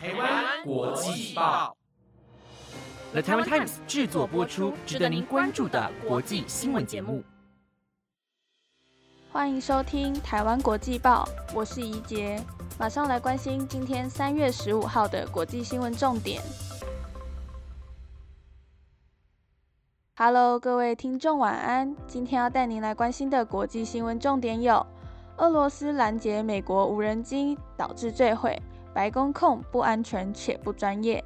台湾国际报，The Taiwan Times 制作播出，值得您关注的国际新闻节目。欢迎收听台湾国际报，我是怡杰，马上来关心今天三月十五号的国际新闻重点。Hello，各位听众，晚安。今天要带您来关心的国际新闻重点有：俄罗斯拦截美国无人机导致坠毁，白宫控不安全且不专业；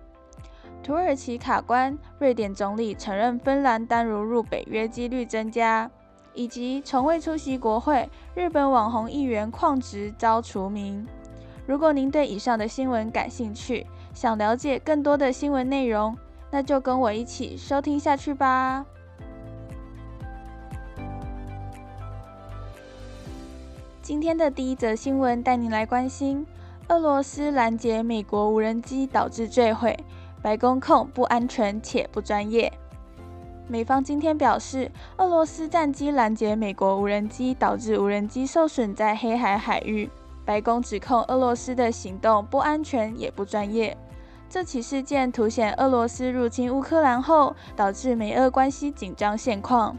土耳其卡关，瑞典总理承认芬兰单如入北约几率增加；以及从未出席国会，日本网红议员旷职遭除名。如果您对以上的新闻感兴趣，想了解更多的新闻内容，那就跟我一起收听下去吧。今天的第一则新闻带您来关心：俄罗斯拦截美国无人机导致坠毁，白宫控不安全且不专业。美方今天表示，俄罗斯战机拦截美国无人机，导致无人机受损在黑海海域。白宫指控俄罗斯的行动不安全也不专业。这起事件凸显俄罗斯入侵乌克兰后，导致美俄关系紧张现况。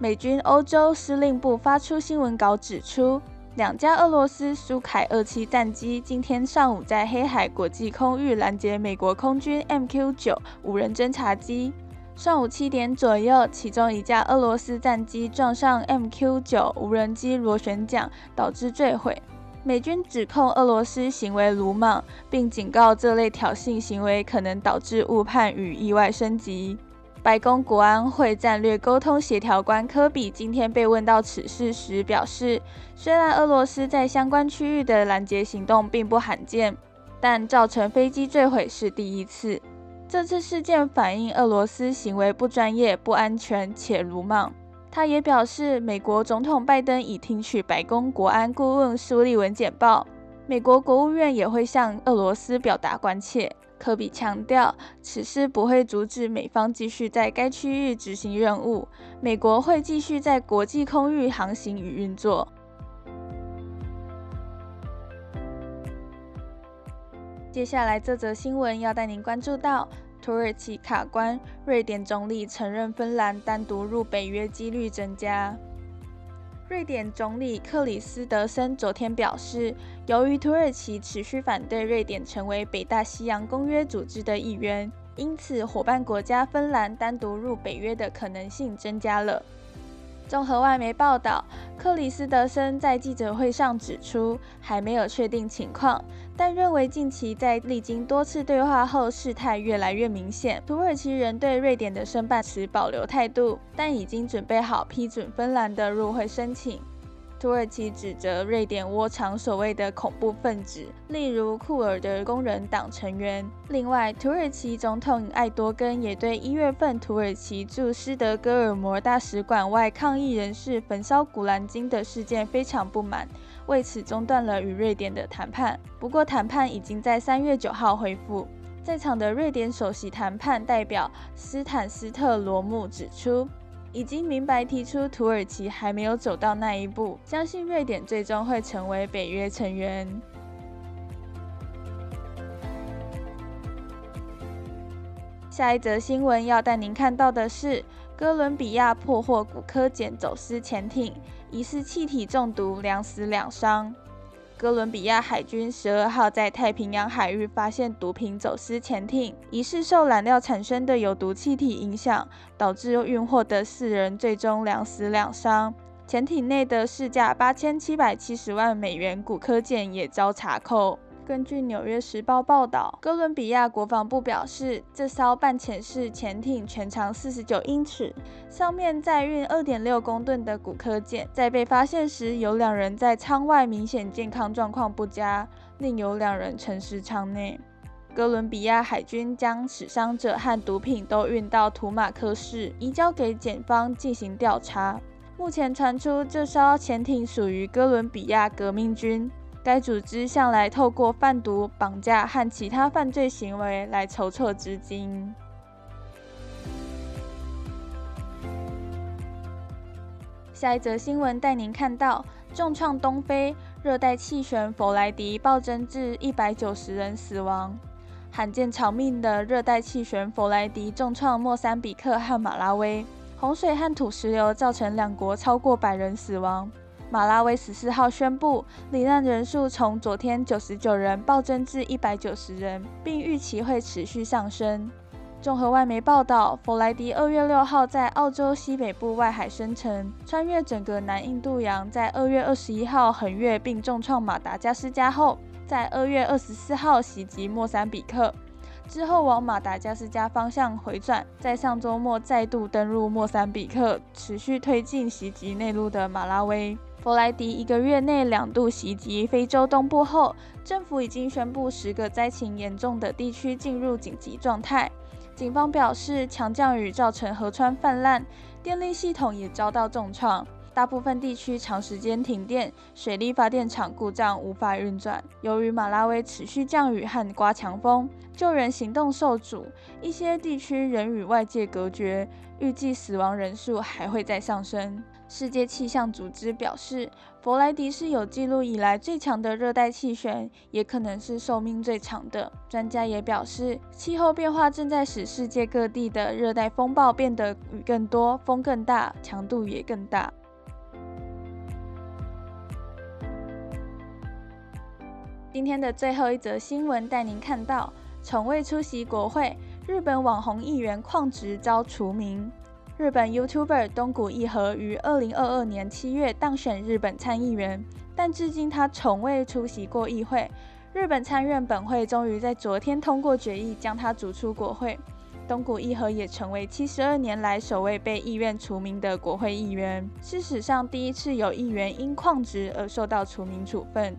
美军欧洲司令部发出新闻稿指出，两架俄罗斯苏凯二七战机今天上午在黑海国际空域拦截美国空军 MQ 九无人侦察机。上午七点左右，其中一架俄罗斯战机撞上 MQ 九无人机螺旋桨，导致坠毁。美军指控俄罗斯行为鲁莽，并警告这类挑衅行为可能导致误判与意外升级。白宫国安会战略沟通协调官科比今天被问到此事时表示，虽然俄罗斯在相关区域的拦截行动并不罕见，但造成飞机坠毁是第一次。这次事件反映俄罗斯行为不专业、不安全且鲁莽。他也表示，美国总统拜登已听取白宫国安顾问苏利文简报，美国国务院也会向俄罗斯表达关切。科比强调，此事不会阻止美方继续在该区域执行任务，美国会继续在国际空域航行与运作。接下来这则新闻要带您关注到。土耳其卡关，瑞典总理承认芬兰单独入北约几率增加。瑞典总理克里斯德森昨天表示，由于土耳其持续反对瑞典成为北大西洋公约组织的一员，因此伙伴国家芬兰单独入北约的可能性增加了。综合外媒报道，克里斯德森在记者会上指出，还没有确定情况，但认为近期在历经多次对话后，事态越来越明显。土耳其人对瑞典的申办持保留态度，但已经准备好批准芬兰的入会申请。土耳其指责瑞典窝藏所谓的恐怖分子，例如库尔的工人党成员。另外，土耳其总统艾多根也对一月份土耳其驻斯德哥尔摩大使馆外抗议人士焚烧古兰经的事件非常不满，为此中断了与瑞典的谈判。不过，谈判已经在三月九号恢复。在场的瑞典首席谈判代表斯坦斯特罗姆指出。已经明白提出，土耳其还没有走到那一步，相信瑞典最终会成为北约成员。下一则新闻要带您看到的是，哥伦比亚破获古柯碱走私潜艇，疑似气体中毒，两死两伤。哥伦比亚海军十二号在太平洋海域发现毒品走私潜艇，疑似受燃料产生的有毒气体影响，导致运货的四人最终两死两伤。潜艇内的市价八千七百七十万美元骨科件也遭查扣。根据《纽约时报》报道，哥伦比亚国防部表示，这艘半潜式潜艇全长四十九英尺，上面载运二点六公吨的古柯碱。在被发现时，有两人在舱外明显健康状况不佳，另有两人沉尸舱内。哥伦比亚海军将死伤者和毒品都运到图马克市，移交给检方进行调查。目前传出，这艘潜艇属于哥伦比亚革命军。该组织向来透过贩毒、绑架和其他犯罪行为来筹措资金。下一则新闻带您看到：重创东非热带气旋弗莱迪暴增至一百九十人死亡。罕见长命的热带气旋弗莱迪重创莫桑比克和马拉维，洪水和土石流造成两国超过百人死亡。马拉维十四号宣布，罹难人数从昨天九十九人暴增至一百九十人，并预期会持续上升。综合外媒报道，弗莱迪二月六号在澳洲西北部外海生成，穿越整个南印度洋，在二月二十一号横越并重创马达加斯加后，在二月二十四号袭击莫桑比克，之后往马达加斯加方向回转，在上周末再度登陆莫桑比克，持续推进袭击内陆的马拉维。弗莱迪一个月内两度袭击非洲东部后，政府已经宣布十个灾情严重的地区进入紧急状态。警方表示，强降雨造成河川泛滥，电力系统也遭到重创，大部分地区长时间停电，水力发电厂故障无法运转。由于马拉维持续降雨和刮强风，救援行动受阻，一些地区仍与外界隔绝，预计死亡人数还会再上升。世界气象组织表示，弗莱迪是有记录以来最强的热带气旋，也可能是寿命最长的。专家也表示，气候变化正在使世界各地的热带风暴变得雨更多、风更大、强度也更大。今天的最后一则新闻带您看到：从未出席国会，日本网红议员旷职遭除名。日本 YouTuber 东谷义和于二零二二年七月当选日本参议员，但至今他从未出席过议会。日本参院本会终于在昨天通过决议，将他逐出国会。东谷义和也成为七十二年来首位被议院除名的国会议员，是史上第一次有议员因旷职而受到除名处分。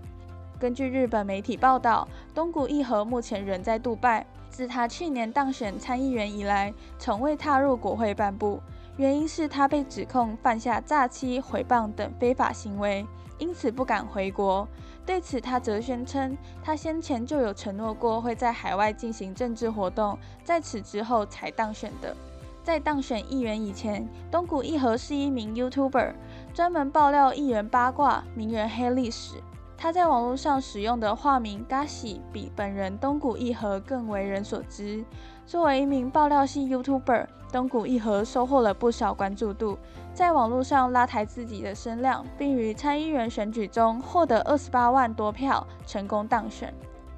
根据日本媒体报道，东谷义和目前仍在杜拜，自他去年当选参议员以来，从未踏入国会半步。原因是他被指控犯下诈欺、诽谤等非法行为，因此不敢回国。对此，他则宣称，他先前就有承诺过会在海外进行政治活动，在此之后才当选的。在当选议员以前，东谷义和是一名 YouTuber，专门爆料艺人八卦、名人黑历史。他在网络上使用的化名 Gashi 比本人东谷义和更为人所知。作为一名爆料系 YouTuber，东谷义和收获了不少关注度，在网络上拉抬自己的声量，并于参议员选举中获得二十八万多票，成功当选。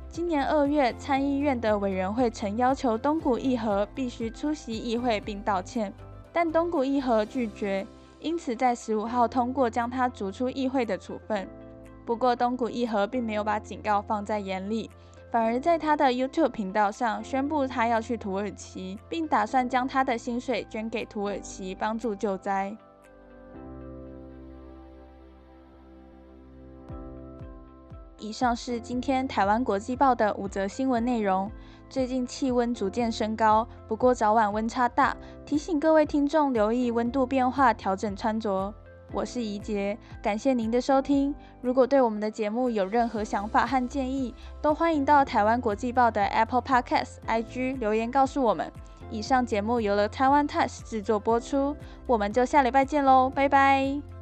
今年二月，参议院的委员会曾要求东谷义和必须出席议会并道歉，但东谷义和拒绝，因此在十五号通过将他逐出议会的处分。不过，东谷义和并没有把警告放在眼里，反而在他的 YouTube 频道上宣布他要去土耳其，并打算将他的薪水捐给土耳其帮助救灾。以上是今天台湾国际报的五则新闻内容。最近气温逐渐升高，不过早晚温差大，提醒各位听众留意温度变化，调整穿着。我是怡杰，感谢您的收听。如果对我们的节目有任何想法和建议，都欢迎到台湾国际报的 Apple Podcast、IG 留言告诉我们。以上节目由了台湾 Touch 制作播出，我们就下礼拜见喽，拜拜。